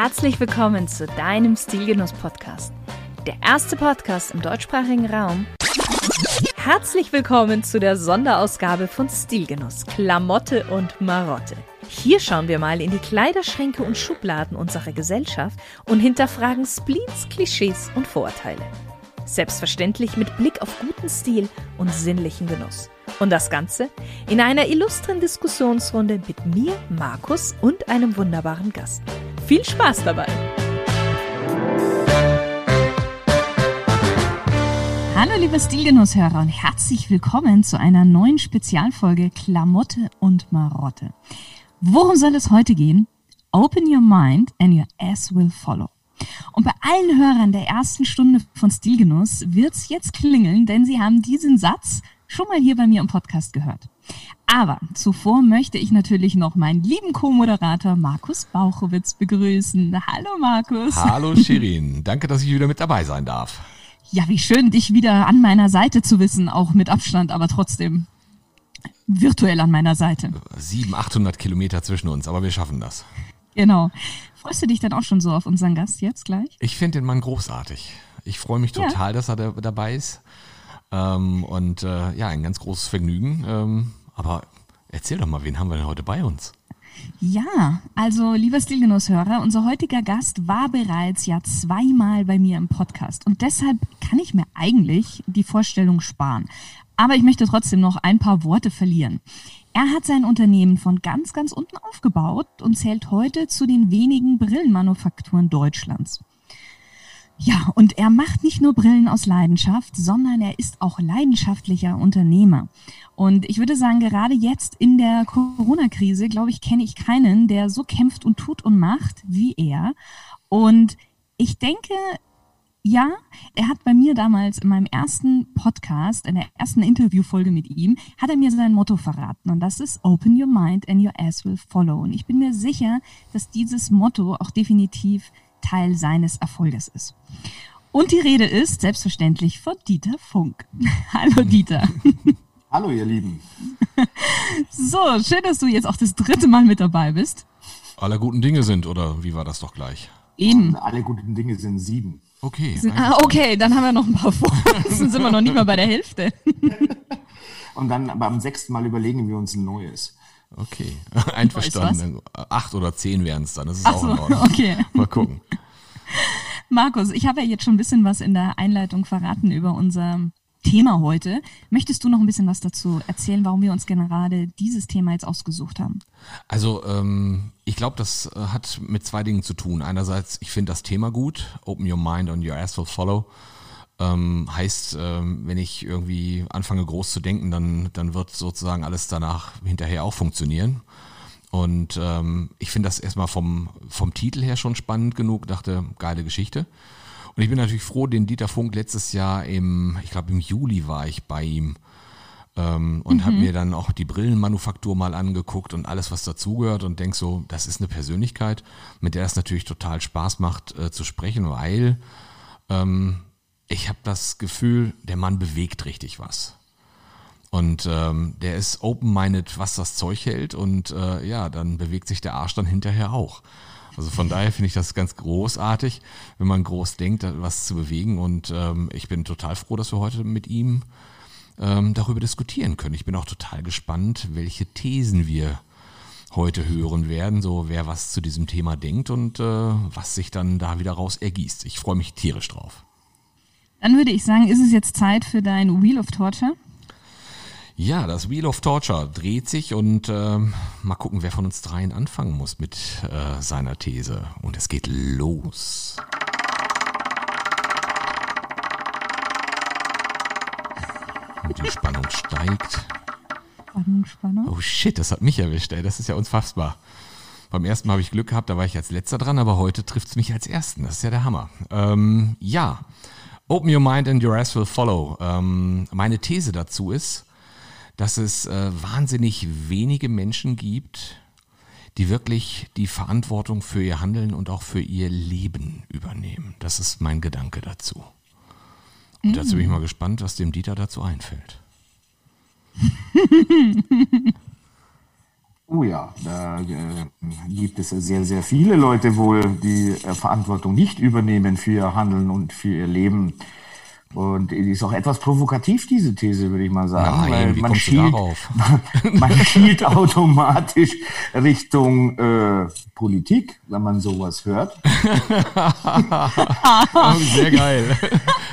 Herzlich willkommen zu deinem Stilgenuss-Podcast. Der erste Podcast im deutschsprachigen Raum. Herzlich willkommen zu der Sonderausgabe von Stilgenuss, Klamotte und Marotte. Hier schauen wir mal in die Kleiderschränke und Schubladen unserer Gesellschaft und hinterfragen Spleens, Klischees und Vorurteile. Selbstverständlich mit Blick auf guten Stil und sinnlichen Genuss. Und das Ganze in einer illustren Diskussionsrunde mit mir, Markus und einem wunderbaren Gast. Viel Spaß dabei! Hallo liebe Stilgenusshörer und herzlich willkommen zu einer neuen Spezialfolge Klamotte und Marotte. Worum soll es heute gehen? Open your mind and your ass will follow. Und bei allen Hörern der ersten Stunde von Stilgenuss wird's jetzt klingeln, denn sie haben diesen Satz schon mal hier bei mir im Podcast gehört. Aber zuvor möchte ich natürlich noch meinen lieben Co-Moderator Markus Bauchowitz begrüßen. Hallo Markus. Hallo Shirin, danke, dass ich wieder mit dabei sein darf. Ja, wie schön, dich wieder an meiner Seite zu wissen, auch mit Abstand, aber trotzdem virtuell an meiner Seite. 700, 800 Kilometer zwischen uns, aber wir schaffen das. Genau. Freust du dich dann auch schon so auf unseren Gast jetzt gleich? Ich finde den Mann großartig. Ich freue mich total, ja. dass er da, dabei ist. Ähm, und äh, ja, ein ganz großes Vergnügen. Ähm, aber erzähl doch mal, wen haben wir denn heute bei uns? Ja, also lieber Stilgenusshörer, unser heutiger Gast war bereits ja zweimal bei mir im Podcast und deshalb kann ich mir eigentlich die Vorstellung sparen. Aber ich möchte trotzdem noch ein paar Worte verlieren. Er hat sein Unternehmen von ganz, ganz unten aufgebaut und zählt heute zu den wenigen Brillenmanufakturen Deutschlands. Ja, und er macht nicht nur Brillen aus Leidenschaft, sondern er ist auch leidenschaftlicher Unternehmer. Und ich würde sagen, gerade jetzt in der Corona-Krise, glaube ich, kenne ich keinen, der so kämpft und tut und macht wie er. Und ich denke, ja, er hat bei mir damals in meinem ersten Podcast, in der ersten Interviewfolge mit ihm, hat er mir sein Motto verraten und das ist Open your mind and your ass will follow. Und ich bin mir sicher, dass dieses Motto auch definitiv Teil seines Erfolges ist. Und die Rede ist selbstverständlich von Dieter Funk. Hallo Dieter. Hallo ihr Lieben. So, schön, dass du jetzt auch das dritte Mal mit dabei bist. Alle guten Dinge sind, oder wie war das doch gleich? Eben. Alle guten Dinge sind sieben. Okay. Sind, ah, okay, dann haben wir noch ein paar vor. Dann sind wir noch nicht mal bei der Hälfte. Und dann beim sechsten Mal überlegen wir uns ein neues. Okay, einverstanden. Acht oder zehn wären es dann. Das ist Ach auch so, in Ordnung. Okay. Mal gucken. Markus, ich habe ja jetzt schon ein bisschen was in der Einleitung verraten über unser Thema heute. Möchtest du noch ein bisschen was dazu erzählen, warum wir uns gerade dieses Thema jetzt ausgesucht haben? Also ähm, ich glaube, das äh, hat mit zwei Dingen zu tun. Einerseits, ich finde das Thema gut, Open Your Mind and Your Ass will Follow. Ähm, heißt, ähm, wenn ich irgendwie anfange groß zu denken, dann, dann wird sozusagen alles danach hinterher auch funktionieren. Und ähm, ich finde das erstmal vom, vom Titel her schon spannend genug, dachte, geile Geschichte. Und ich bin natürlich froh, den Dieter Funk letztes Jahr im, ich glaube im Juli war ich bei ihm ähm, und mhm. habe mir dann auch die Brillenmanufaktur mal angeguckt und alles, was dazugehört und denk so, das ist eine Persönlichkeit, mit der es natürlich total Spaß macht äh, zu sprechen, weil ähm, ich habe das Gefühl, der Mann bewegt richtig was. Und ähm, der ist open-minded, was das Zeug hält. Und äh, ja, dann bewegt sich der Arsch dann hinterher auch. Also von daher finde ich das ganz großartig, wenn man groß denkt, was zu bewegen. Und ähm, ich bin total froh, dass wir heute mit ihm ähm, darüber diskutieren können. Ich bin auch total gespannt, welche Thesen wir heute hören werden, so wer was zu diesem Thema denkt und äh, was sich dann da wieder raus ergießt. Ich freue mich tierisch drauf. Dann würde ich sagen, ist es jetzt Zeit für dein Wheel of Torture? Ja, das Wheel of Torture dreht sich und äh, mal gucken, wer von uns dreien anfangen muss mit äh, seiner These. Und es geht los. Und die Spannung steigt. Spannung, Spannung. Oh shit, das hat mich erwischt, ey. Das ist ja unfassbar. Beim ersten Mal habe ich Glück gehabt, da war ich als letzter dran, aber heute trifft es mich als ersten. Das ist ja der Hammer. Ähm, ja. Open your mind and your ass will follow. Ähm, meine These dazu ist, dass es äh, wahnsinnig wenige Menschen gibt, die wirklich die Verantwortung für ihr Handeln und auch für ihr Leben übernehmen. Das ist mein Gedanke dazu. Und mm. dazu bin ich mal gespannt, was dem Dieter dazu einfällt. Oh ja, da äh, gibt es sehr, sehr viele Leute wohl, die äh, Verantwortung nicht übernehmen für ihr Handeln und für ihr Leben. Und ist auch etwas provokativ, diese These, würde ich mal sagen. Nein, man schielt, man schielt automatisch Richtung äh, Politik, wenn man sowas hört. Oh, sehr geil.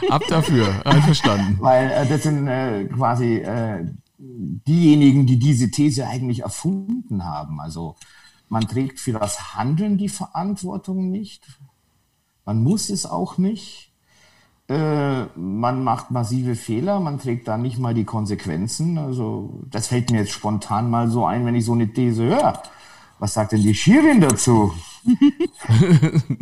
Ab dafür. Einverstanden. Weil äh, das sind äh, quasi äh, diejenigen, die diese These eigentlich erfunden haben. Also man trägt für das Handeln die Verantwortung nicht. Man muss es auch nicht. Äh, man macht massive Fehler, man trägt da nicht mal die Konsequenzen. Also das fällt mir jetzt spontan mal so ein, wenn ich so eine These höre. Was sagt denn die Schirin dazu?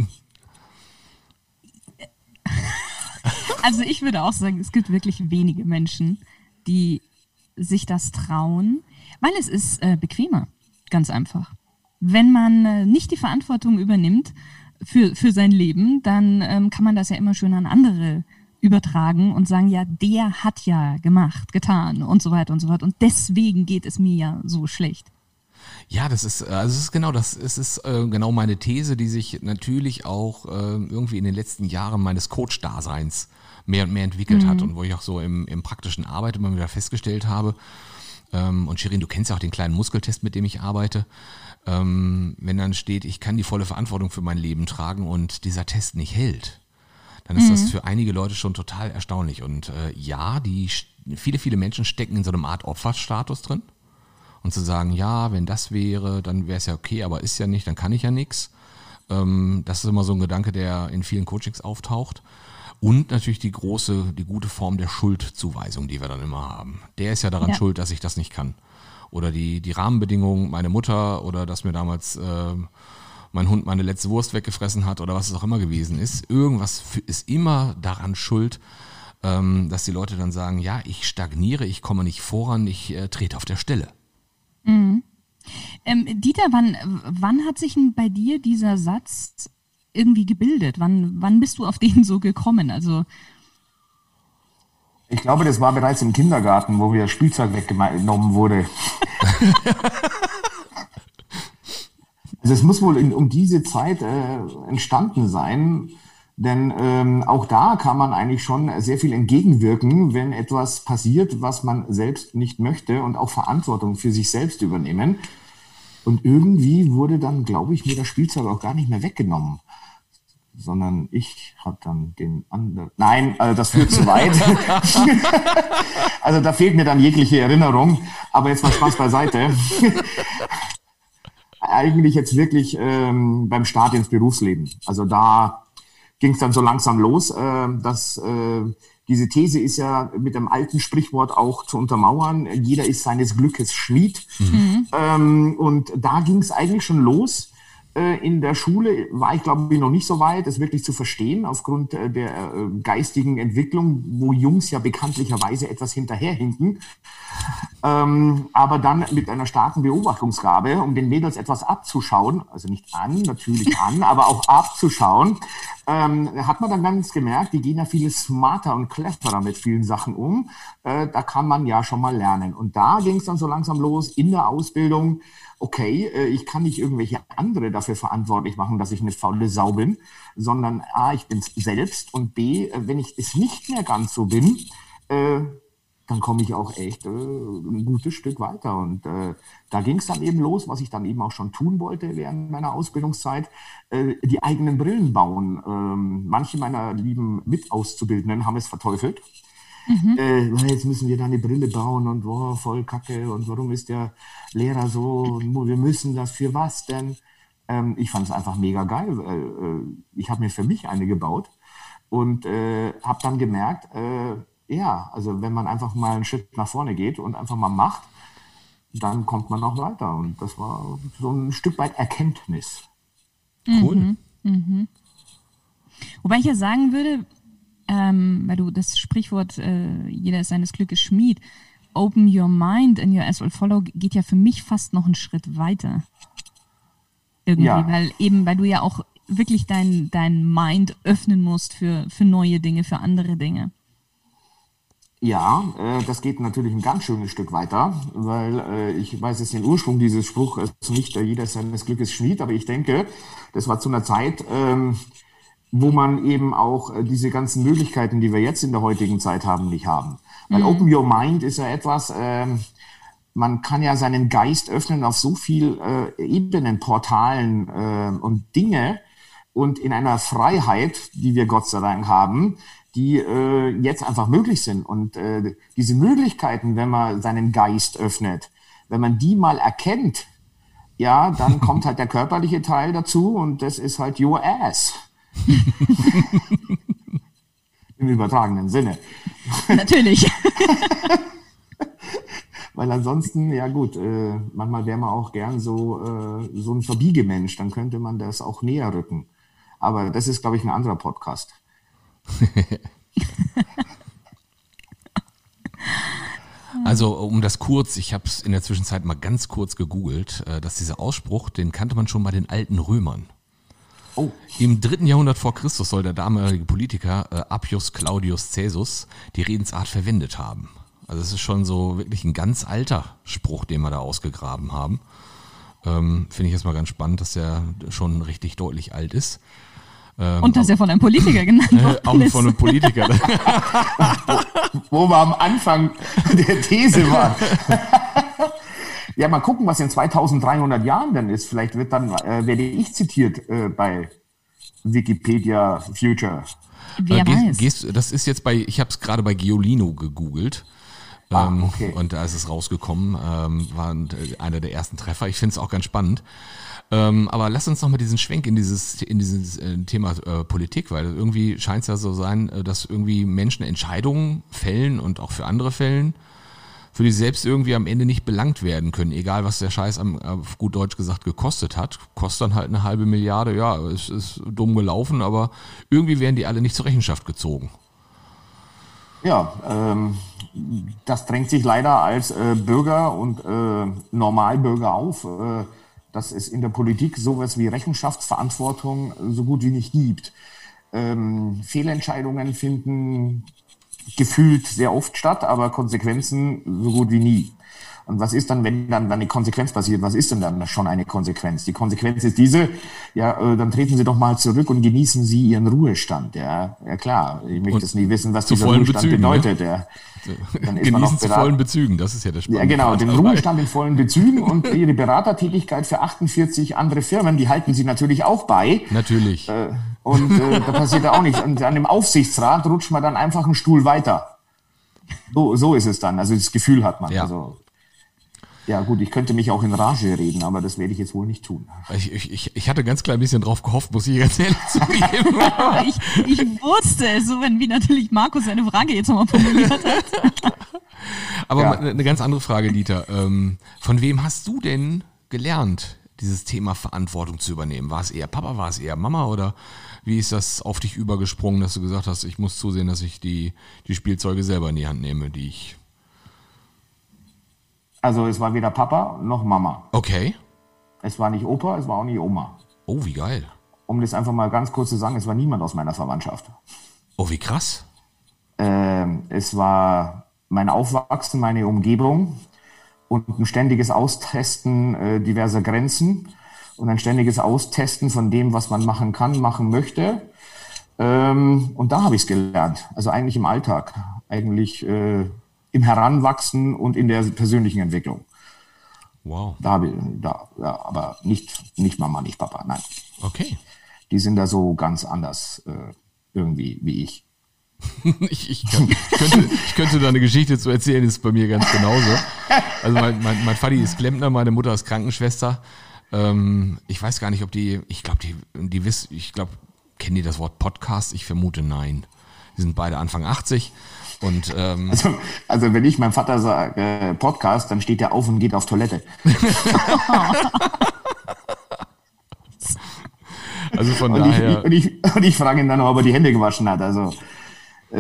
Also ich würde auch sagen, es gibt wirklich wenige Menschen, die sich das trauen, weil es ist äh, bequemer, ganz einfach. Wenn man äh, nicht die Verantwortung übernimmt für, für sein Leben, dann ähm, kann man das ja immer schön an andere übertragen und sagen, ja, der hat ja gemacht, getan und so weiter und so fort. Und deswegen geht es mir ja so schlecht. Ja, das ist, also es ist genau das, es ist äh, genau meine These, die sich natürlich auch äh, irgendwie in den letzten Jahren meines Coach-Daseins mehr und mehr entwickelt hat und wo ich auch so im, im praktischen Arbeit immer wieder festgestellt habe, ähm, und Shirin, du kennst ja auch den kleinen Muskeltest, mit dem ich arbeite, ähm, wenn dann steht, ich kann die volle Verantwortung für mein Leben tragen und dieser Test nicht hält, dann ist das für einige Leute schon total erstaunlich. Und äh, ja, die viele, viele Menschen stecken in so einem Art Opferstatus drin und zu sagen, ja, wenn das wäre, dann wäre es ja okay, aber ist ja nicht, dann kann ich ja nichts. Ähm, das ist immer so ein Gedanke, der in vielen Coachings auftaucht. Und natürlich die große, die gute Form der Schuldzuweisung, die wir dann immer haben. Der ist ja daran Ja. schuld, dass ich das nicht kann. Oder die, die Rahmenbedingungen, meine Mutter oder dass mir damals äh, mein Hund meine letzte Wurst weggefressen hat oder was es auch immer gewesen ist. Irgendwas ist immer daran schuld, ähm, dass die Leute dann sagen, ja, ich stagniere, ich komme nicht voran, ich äh, trete auf der Stelle. Ähm, Dieter, wann, wann hat sich denn bei dir dieser Satz irgendwie gebildet? Wann, wann bist du auf den so gekommen? Also, Ich glaube, das war bereits im Kindergarten, wo mir Spielzeug weggenommen wurde. also es muss wohl in, um diese Zeit äh, entstanden sein, denn ähm, auch da kann man eigentlich schon sehr viel entgegenwirken, wenn etwas passiert, was man selbst nicht möchte und auch Verantwortung für sich selbst übernehmen. Und irgendwie wurde dann, glaube ich, mir das Spielzeug auch gar nicht mehr weggenommen sondern ich habe dann den anderen. Nein, also das führt zu weit. also da fehlt mir dann jegliche Erinnerung. Aber jetzt mal Spaß beiseite. Eigentlich jetzt wirklich ähm, beim Start ins Berufsleben. Also da ging es dann so langsam los, äh, dass äh, diese These ist ja mit dem alten Sprichwort auch zu untermauern. Jeder ist seines Glückes Schmied. Ähm, und da ging es eigentlich schon los. Äh, In der Schule war ich, glaube ich, noch nicht so weit, das wirklich zu verstehen, aufgrund äh, der äh, geistigen Entwicklung, wo Jungs ja bekanntlicherweise etwas hinterherhinken. Ähm, aber dann mit einer starken Beobachtungsgabe, um den Mädels etwas abzuschauen, also nicht an, natürlich an, aber auch abzuschauen, ähm, hat man dann ganz gemerkt, die gehen ja viel smarter und cleverer mit vielen Sachen um. Äh, da kann man ja schon mal lernen. Und da ging es dann so langsam los in der Ausbildung. Okay, äh, ich kann nicht irgendwelche andere dafür verantwortlich machen, dass ich eine faule Sau bin, sondern A, ich bin es selbst und B, äh, wenn ich es nicht mehr ganz so bin, äh, dann komme ich auch echt äh, ein gutes Stück weiter. Und äh, da ging es dann eben los, was ich dann eben auch schon tun wollte während meiner Ausbildungszeit, äh, die eigenen Brillen bauen. Ähm, manche meiner lieben Mitauszubildenden haben es verteufelt. Äh, weil jetzt müssen wir da eine Brille bauen und boah, voll Kacke und warum ist der Lehrer so wir müssen das für was denn? Ähm, ich fand es einfach mega geil. Weil, äh, ich habe mir für mich eine gebaut und äh, habe dann gemerkt, äh, ja, also wenn man einfach mal einen Schritt nach vorne geht und einfach mal macht, dann kommt man auch weiter. Und das war so ein Stück weit Erkenntnis. Cool. wobei ich ja sagen würde, ähm, weil du das Sprichwort, äh, jeder ist seines Glückes Schmied, open your mind and your ass will follow, geht ja für mich fast noch einen Schritt weiter. Irgendwie, Ja. weil eben, weil du ja auch wirklich dein, dein Mind öffnen musst für, für neue Dinge, für andere Dinge. Ja, äh, das geht natürlich ein ganz schönes Stück weiter, weil äh, ich weiß jetzt den Ursprung dieses Spruchs nicht, äh, jeder seines Glückes Schmied, aber ich denke, das war zu einer Zeit, ähm, wo man eben auch äh, diese ganzen Möglichkeiten, die wir jetzt in der heutigen Zeit haben, nicht haben. Weil mhm. Open Your Mind ist ja etwas, ähm, man kann ja seinen Geist öffnen auf so viel äh, Ebenen, Portalen äh, und Dinge und in einer Freiheit, die wir Gott sei Dank haben, die äh, jetzt einfach möglich sind. Und äh, diese Möglichkeiten, wenn man seinen Geist öffnet, wenn man die mal erkennt, ja, dann kommt halt der körperliche Teil dazu und das ist halt your ass. Im übertragenen Sinne. Natürlich. Weil ansonsten, ja gut, äh, manchmal wäre man auch gern so, äh, so ein Verbiegemensch, dann könnte man das auch näher rücken. Aber das ist, glaube ich, ein anderer Podcast. Also um das kurz, ich habe es in der Zwischenzeit mal ganz kurz gegoogelt, äh, dass dieser Ausspruch, den kannte man schon bei den alten Römern. Oh. Im dritten Jahrhundert vor Christus soll der damalige Politiker äh, Appius Claudius Caesus die Redensart verwendet haben. Also es ist schon so wirklich ein ganz alter Spruch, den wir da ausgegraben haben. Ähm, Finde ich erstmal ganz spannend, dass der schon richtig deutlich alt ist. Ähm, und dass er von einem Politiker genannt wird. Äh, auch von einem Politiker. wo, wo wir am Anfang der These waren. ja, mal gucken, was in 2300 Jahren denn ist. Vielleicht wird dann, äh, werde ich zitiert äh, bei Wikipedia Future. Wer äh, weiß. Gehst, das ist jetzt bei, ich habe es gerade bei Giolino gegoogelt. Ah, ähm, okay. Und da ist es rausgekommen, ähm, war äh, einer der ersten Treffer. Ich finde es auch ganz spannend. Ähm, aber lass uns noch mal diesen Schwenk in dieses, in dieses äh, Thema äh, Politik, weil irgendwie scheint es ja so sein, äh, dass irgendwie Menschen Entscheidungen fällen und auch für andere fällen, für die selbst irgendwie am Ende nicht belangt werden können, egal was der Scheiß am, auf gut Deutsch gesagt gekostet hat. Kostet dann halt eine halbe Milliarde, ja, es ist dumm gelaufen, aber irgendwie werden die alle nicht zur Rechenschaft gezogen. Ja, ähm, das drängt sich leider als äh, Bürger und äh, Normalbürger auf. Äh, dass es in der Politik sowas wie Rechenschaftsverantwortung so gut wie nicht gibt. Ähm, Fehlentscheidungen finden gefühlt sehr oft statt, aber Konsequenzen so gut wie nie. Und was ist dann, wenn dann, dann eine Konsequenz passiert? Was ist denn dann schon eine Konsequenz? Die Konsequenz ist diese, ja, äh, dann treten Sie doch mal zurück und genießen Sie Ihren Ruhestand. Ja, ja klar. Ich möchte es nie wissen, was dieser Ruhestand Bezügen, ne? bedeutet. Ja. Dann ist Genießen zu vollen Bezügen, das ist ja der Spannende. Ja, genau, den Ruhestand in vollen Bezügen und Ihre Beratertätigkeit für 48 andere Firmen, die halten Sie natürlich auch bei. Natürlich. Äh, und äh, da passiert auch nichts. Und an dem Aufsichtsrat rutscht man dann einfach einen Stuhl weiter. So, so ist es dann. Also das Gefühl hat man. Ja. Also, ja gut, ich könnte mich auch in Rage reden, aber das werde ich jetzt wohl nicht tun. Ich, ich, ich hatte ganz klein bisschen drauf gehofft, muss ich ganz ehrlich zugeben. ich, ich wusste es, so wenn wie natürlich Markus seine Frage jetzt nochmal formuliert hat. aber ja. eine ganz andere Frage, Dieter. Ähm, von wem hast du denn gelernt, dieses Thema Verantwortung zu übernehmen? War es eher Papa, war es eher Mama oder wie ist das auf dich übergesprungen, dass du gesagt hast, ich muss zusehen, dass ich die, die Spielzeuge selber in die Hand nehme, die ich also es war weder Papa noch Mama. Okay. Es war nicht Opa, es war auch nicht Oma. Oh, wie geil. Um das einfach mal ganz kurz zu sagen, es war niemand aus meiner Verwandtschaft. Oh, wie krass. Ähm, es war mein Aufwachsen, meine Umgebung und ein ständiges Austesten äh, diverser Grenzen und ein ständiges Austesten von dem, was man machen kann, machen möchte. Ähm, und da habe ich es gelernt. Also eigentlich im Alltag. Eigentlich äh, im Heranwachsen und in der persönlichen Entwicklung. Wow. Da, da ja, aber nicht, nicht Mama, nicht Papa, nein. Okay. Die sind da so ganz anders äh, irgendwie wie ich. ich, ich, kann, ich, könnte, ich könnte da eine Geschichte zu erzählen, ist bei mir ganz genauso. Also mein, mein, mein Vati ist Klempner, meine Mutter ist Krankenschwester. Ähm, ich weiß gar nicht, ob die, ich glaube, die, die wissen, ich glaube, kennen die das Wort Podcast? Ich vermute nein. Die sind beide Anfang 80 und, ähm, also, also wenn ich meinem Vater sage äh, Podcast, dann steht er auf und geht auf Toilette. also von und daher. Ich, und, ich, und ich frage ihn dann, ob er die Hände gewaschen hat. Also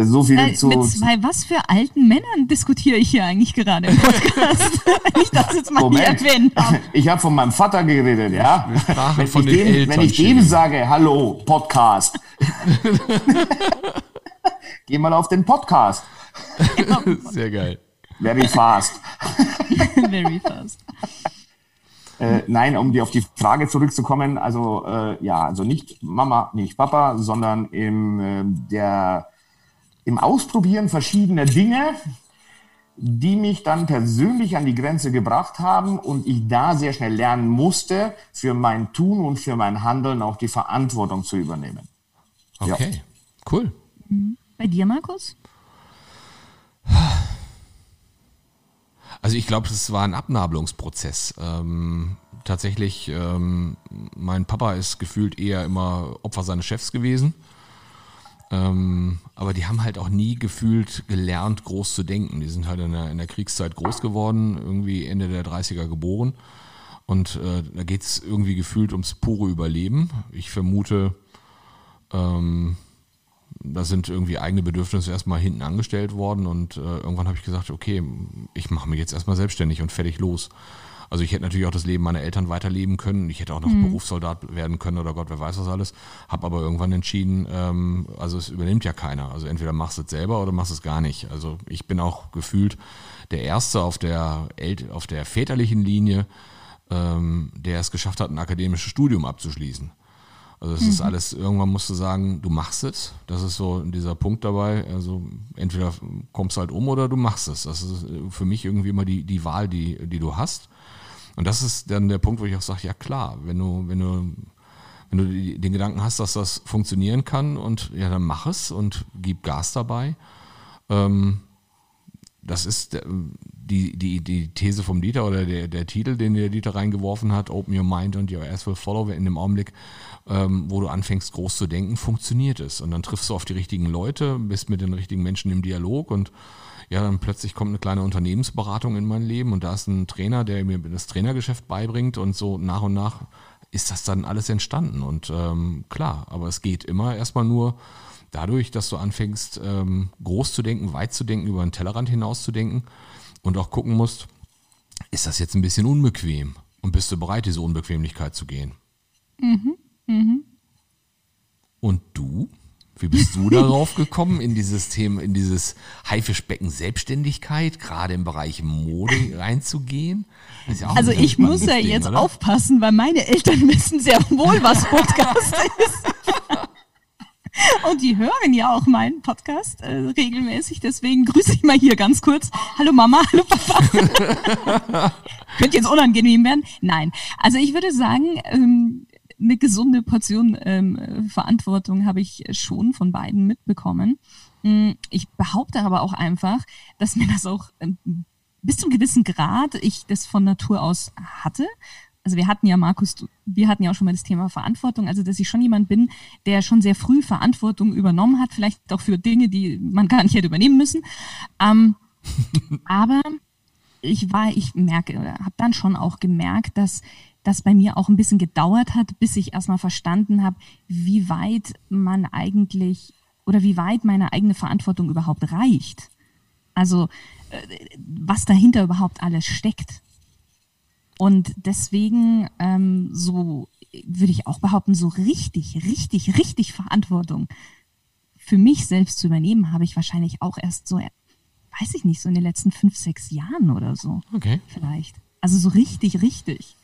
so viel äh, zu. Mit zwei was für alten Männern diskutiere ich hier eigentlich gerade im Podcast, wenn ich das jetzt mal Moment. hier erwähnt habe. Ich habe von meinem Vater geredet, ja. Wenn, von ich, dem, wenn ich dem sage, hallo, Podcast. Geh mal auf den Podcast. Sehr geil. Very fast. Very fast. Äh, nein, um die auf die Frage zurückzukommen, also äh, ja, also nicht Mama, nicht Papa, sondern im, äh, der, im Ausprobieren verschiedener Dinge, die mich dann persönlich an die Grenze gebracht haben und ich da sehr schnell lernen musste, für mein Tun und für mein Handeln auch die Verantwortung zu übernehmen. Okay, ja. cool. Bei dir, Markus? Also ich glaube, es war ein Abnabelungsprozess. Ähm, tatsächlich, ähm, mein Papa ist gefühlt eher immer Opfer seines Chefs gewesen. Ähm, aber die haben halt auch nie gefühlt gelernt, groß zu denken. Die sind halt in der, in der Kriegszeit groß geworden, irgendwie Ende der 30er geboren. Und äh, da geht es irgendwie gefühlt ums pure Überleben. Ich vermute, ähm, da sind irgendwie eigene Bedürfnisse erstmal hinten angestellt worden und äh, irgendwann habe ich gesagt, okay, ich mache mich jetzt erstmal selbstständig und fertig los. Also ich hätte natürlich auch das Leben meiner Eltern weiterleben können. Ich hätte auch noch mhm. Berufssoldat werden können oder Gott, wer weiß was alles. Habe aber irgendwann entschieden, ähm, also es übernimmt ja keiner. Also entweder machst du es selber oder machst es gar nicht. Also ich bin auch gefühlt der Erste auf der, El auf der väterlichen Linie, ähm, der es geschafft hat, ein akademisches Studium abzuschließen. Also es mhm. ist alles, irgendwann musst du sagen, du machst es. Das ist so dieser Punkt dabei. Also entweder kommst du halt um oder du machst es. Das ist für mich irgendwie immer die, die Wahl, die, die du hast. Und das ist dann der Punkt, wo ich auch sage, ja klar, wenn du, wenn du, wenn du den Gedanken hast, dass das funktionieren kann und ja, dann mach es und gib Gas dabei. Ähm, das ist die, die, die These vom Dieter oder der, der Titel, den der Dieter reingeworfen hat, Open Your Mind and Your Ass will follow, in dem Augenblick, ähm, wo du anfängst groß zu denken, funktioniert es. Und dann triffst du auf die richtigen Leute, bist mit den richtigen Menschen im Dialog und ja, dann plötzlich kommt eine kleine Unternehmensberatung in mein Leben und da ist ein Trainer, der mir das Trainergeschäft beibringt und so nach und nach ist das dann alles entstanden. Und ähm, klar, aber es geht immer erstmal nur dadurch, dass du anfängst, ähm, groß zu denken, weit zu denken, über den Tellerrand hinaus zu denken und auch gucken musst, ist das jetzt ein bisschen unbequem und bist du bereit, diese Unbequemlichkeit zu gehen? Mhm. Mhm. Und du? Wie bist du darauf gekommen, in dieses Thema, in dieses Haifischbecken Selbstständigkeit, gerade im Bereich Mode reinzugehen? Ja also ich muss ja jetzt oder? aufpassen, weil meine Eltern wissen sehr wohl, was Podcast ist. Und die hören ja auch meinen Podcast äh, regelmäßig. Deswegen grüße ich mal hier ganz kurz. Hallo Mama, hallo Papa. Könnte jetzt unangenehm werden. Nein. Also ich würde sagen, ähm, eine gesunde Portion ähm, Verantwortung habe ich schon von beiden mitbekommen. Mm, ich behaupte aber auch einfach, dass mir das auch ähm, bis zum gewissen Grad ich das von Natur aus hatte. Also wir hatten ja, Markus, wir hatten ja auch schon mal das Thema Verantwortung, also dass ich schon jemand bin, der schon sehr früh Verantwortung übernommen hat, vielleicht auch für Dinge, die man gar nicht hätte übernehmen müssen. Ähm, aber ich war, ich merke, habe dann schon auch gemerkt, dass das bei mir auch ein bisschen gedauert hat, bis ich erstmal verstanden habe, wie weit man eigentlich oder wie weit meine eigene Verantwortung überhaupt reicht. Also äh, was dahinter überhaupt alles steckt. Und deswegen ähm, so würde ich auch behaupten, so richtig, richtig, richtig Verantwortung für mich selbst zu übernehmen, habe ich wahrscheinlich auch erst so, weiß ich nicht, so in den letzten fünf, sechs Jahren oder so. Okay. Vielleicht. Also so richtig, richtig.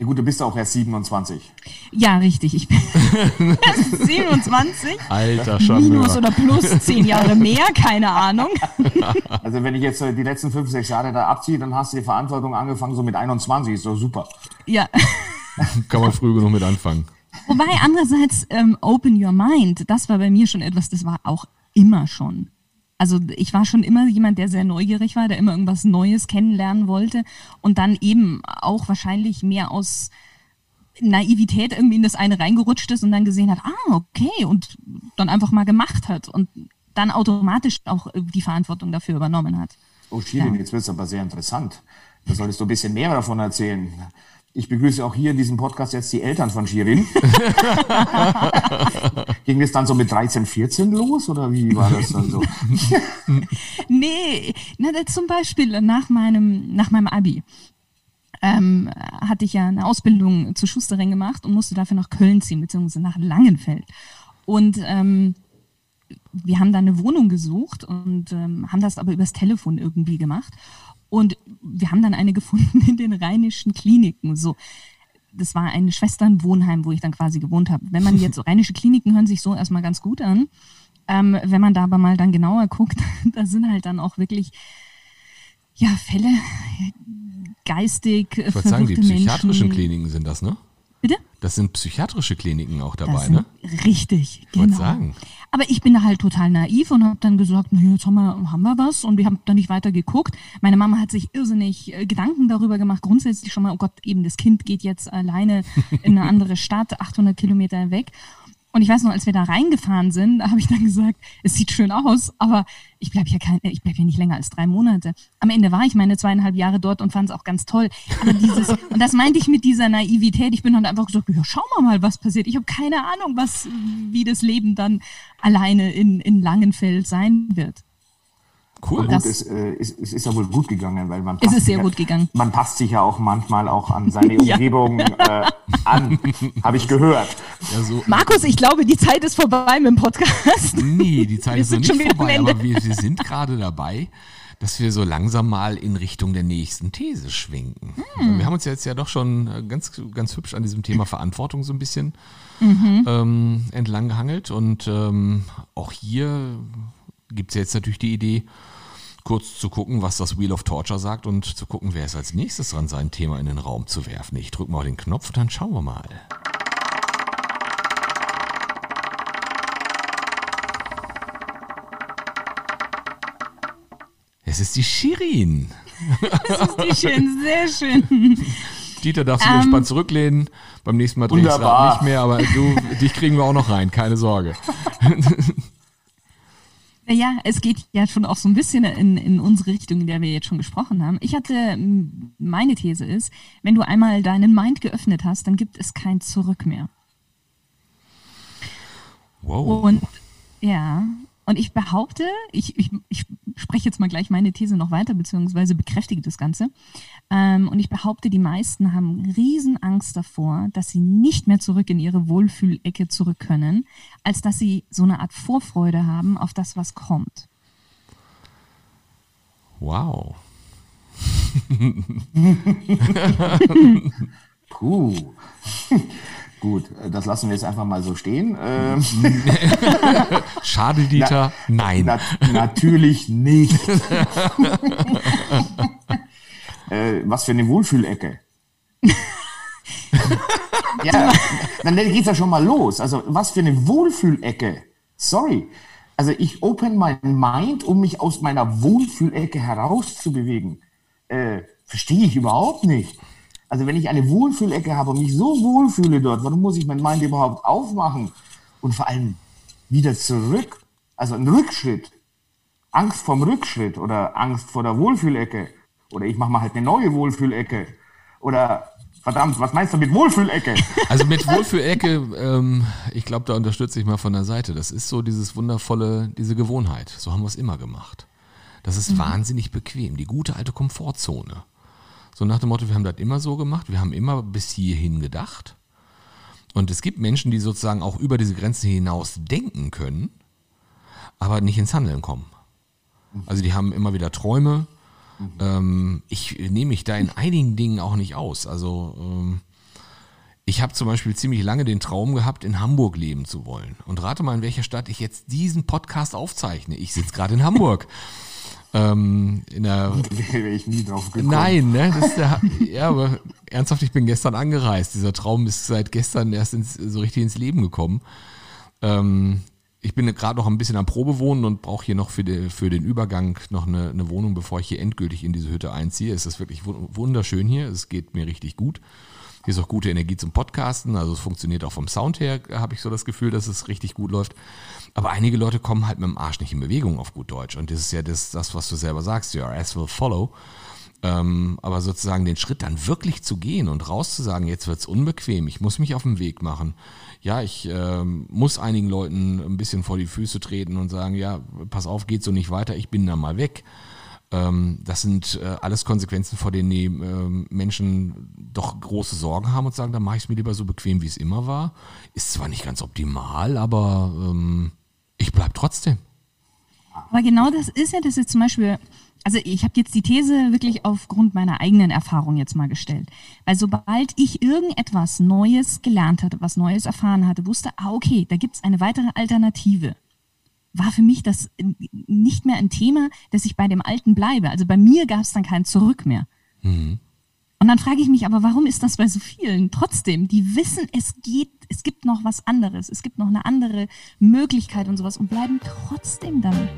Ja gut, du bist auch erst 27. Ja, richtig. Ich bin 27. Alter, schon. Minus oder plus zehn Jahre mehr, keine Ahnung. Also wenn ich jetzt die letzten fünf, sechs Jahre da abziehe, dann hast du die Verantwortung angefangen so mit 21. Ist doch super. Ja. Kann man früh genug mit anfangen. Wobei andererseits ähm, Open Your Mind, das war bei mir schon etwas, das war auch immer schon also ich war schon immer jemand, der sehr neugierig war, der immer irgendwas Neues kennenlernen wollte und dann eben auch wahrscheinlich mehr aus Naivität irgendwie in das eine reingerutscht ist und dann gesehen hat, ah, okay, und dann einfach mal gemacht hat und dann automatisch auch die Verantwortung dafür übernommen hat. Oh, Shirin, ja. jetzt wird es aber sehr interessant. Da solltest du ein bisschen mehr davon erzählen. Ich begrüße auch hier in diesem Podcast jetzt die Eltern von Shirin. Ging das dann so mit 13, 14 los oder wie war das dann so? nee, na, zum Beispiel nach meinem, nach meinem Abi. Ähm, hatte ich ja eine Ausbildung zur Schusterin gemacht und musste dafür nach Köln ziehen, beziehungsweise nach Langenfeld. Und ähm, wir haben da eine Wohnung gesucht und ähm, haben das aber übers Telefon irgendwie gemacht. Und wir haben dann eine gefunden in den rheinischen Kliniken. So, das war ein Schwesternwohnheim, wo ich dann quasi gewohnt habe. Wenn man jetzt so rheinische Kliniken hören sich so erstmal ganz gut an. Ähm, wenn man da aber mal dann genauer guckt, da sind halt dann auch wirklich ja, Fälle geistig. Ich würde sagen, die psychiatrischen Kliniken sind das, ne? Das sind psychiatrische Kliniken auch dabei, Das ne? sind- Richtig, Ich genau. sagen. Aber ich bin da halt total naiv und habe dann gesagt, na, jetzt haben wir, haben wir was und wir haben da nicht weiter geguckt. Meine Mama hat sich irrsinnig äh, Gedanken darüber gemacht, grundsätzlich schon mal, oh Gott, eben das Kind geht jetzt alleine in eine andere Stadt, 800 Kilometer weg. Und ich weiß noch, als wir da reingefahren sind, da habe ich dann gesagt, es sieht schön aus, aber ich bleibe hier kein, ich bleib hier nicht länger als drei Monate. Am Ende war ich meine zweieinhalb Jahre dort und fand es auch ganz toll. Aber dieses, und das meinte ich mit dieser Naivität. Ich bin dann einfach gesagt, ja, schauen wir mal, was passiert. Ich habe keine Ahnung, was, wie das Leben dann alleine in, in Langenfeld sein wird. Cool. Gut, Das- es, äh, es, es ist ja wohl gut gegangen, weil man Es passt ist sehr sich gut ja, gegangen. Man passt sich ja auch manchmal auch an seine Ja. Umgebung äh, an, habe ich gehört. Ja, so, Markus, ich glaube, die Zeit ist vorbei mit dem Podcast. nee, die Zeit Wir ist noch nicht vorbei, aber wir, wir sind gerade dabei, dass wir so langsam mal in Richtung der nächsten These schwenken. Hm. Wir haben uns jetzt ja doch schon äh, ganz, ganz hübsch an diesem Thema Verantwortung so ein bisschen Mhm. ähm, entlang gehangelt und ähm, auch hier gibt es jetzt natürlich die Idee, kurz zu gucken, was das Wheel of Torture sagt und zu gucken, wer ist als nächstes dran, sein Thema in den Raum zu werfen. Ich drücke mal den Knopf und dann schauen wir mal. Es ist die Shirin. Das ist die schön, sehr schön. Dieter darf sich Ähm. entspannt zurücklehnen. Beim nächsten Mal Wunderbar. Rad nicht mehr, aber du, dich kriegen wir auch noch rein, keine Sorge. Ja, es geht ja schon auch so ein bisschen in, in unsere Richtung, in der wir jetzt schon gesprochen haben. Ich hatte, meine These ist, wenn du einmal deinen Mind geöffnet hast, dann gibt es kein Zurück mehr. Wow. Und ja, und ich behaupte, ich, ich, ich spreche jetzt mal gleich meine These noch weiter, beziehungsweise bekräftige das Ganze. Ähm, und ich behaupte, die meisten haben riesen Angst davor, dass sie nicht mehr zurück in ihre Wohlfühlecke zurück können, als dass sie so eine Art Vorfreude haben auf das, was kommt. Wow. Puh. Gut, äh, das lassen wir jetzt einfach mal so stehen. Ähm, Schade, Dieter. Nein. na, natürlich nicht. äh, was für eine Wohlfühlecke. ja, dann geht's ja schon mal los. Also, was für eine Wohlfühlecke. Sorry. Also, ich open my mind, um mich aus meiner Wohlfühlecke herauszubewegen. Äh, verstehe ich überhaupt nicht. Also, wenn ich eine Wohlfühlecke habe und mich so wohlfühle dort, warum muss ich mein Mind überhaupt aufmachen? Und vor allem wieder zurück. Also, ein Rückschritt. Angst vorm Rückschritt oder Angst vor der Wohlfühlecke. Oder ich mache mal halt eine neue Wohlfühlecke. Oder verdammt, was meinst du mit Wohlfühlecke? Also mit Wohlfühlecke, ähm, ich glaube, da unterstütze ich mal von der Seite. Das ist so dieses wundervolle, diese Gewohnheit. So haben wir es immer gemacht. Das ist wahnsinnig bequem. Die gute alte Komfortzone. So nach dem Motto, wir haben das immer so gemacht. Wir haben immer bis hierhin gedacht. Und es gibt Menschen, die sozusagen auch über diese Grenzen hinaus denken können, aber nicht ins Handeln kommen. Also die haben immer wieder Träume. Ähm, ich nehme mich da in einigen Dingen auch nicht aus. Also ähm, ich habe zum Beispiel ziemlich lange den Traum gehabt, in Hamburg leben zu wollen. Und rate mal, in welcher Stadt ich jetzt diesen Podcast aufzeichne. Ich sitze gerade in Hamburg. ähm, in der Wäre ich nie drauf gekommen. Nein, ne? Der, ja, aber ernsthaft, ich bin gestern angereist. Dieser Traum ist seit gestern erst ins, so richtig ins Leben gekommen. Ähm, ich bin gerade noch ein bisschen am Probewohnen und brauche hier noch für, die, für den Übergang noch eine, eine Wohnung, bevor ich hier endgültig in diese Hütte einziehe. Es ist wirklich wu- wunderschön hier. Es geht mir richtig gut. Hier ist auch gute Energie zum Podcasten. Also es funktioniert auch vom Sound her, habe ich so das Gefühl, dass es richtig gut läuft. Aber einige Leute kommen halt mit dem Arsch nicht in Bewegung auf gut Deutsch. Und das ist ja das, das was du selber sagst, your ass will follow. Ähm, aber sozusagen den Schritt dann wirklich zu gehen und rauszusagen, jetzt wird's unbequem, ich muss mich auf den Weg machen. Ja, ich ähm, muss einigen Leuten ein bisschen vor die Füße treten und sagen, ja, pass auf, geht so nicht weiter, ich bin da mal weg. Ähm, das sind äh, alles Konsequenzen, vor denen die ähm, Menschen doch große Sorgen haben und sagen, dann mache ich es mir lieber so bequem, wie es immer war. Ist zwar nicht ganz optimal, aber ähm, Ich bleib trotzdem. Aber genau das ist ja, dass jetzt zum Beispiel, also ich habe jetzt die These wirklich aufgrund meiner eigenen Erfahrung jetzt mal gestellt. Weil sobald ich irgendetwas Neues gelernt hatte, was Neues erfahren hatte, wusste, ah, okay, da gibt's eine weitere Alternative, war für mich das nicht mehr ein Thema, dass ich bei dem Alten bleibe. Also bei mir gab es dann kein Zurück mehr. Mhm. Und dann frage ich mich aber, warum ist das bei so vielen? Trotzdem, die wissen, es geht, es gibt noch was anderes, es gibt noch eine andere Möglichkeit und sowas und bleiben trotzdem damit.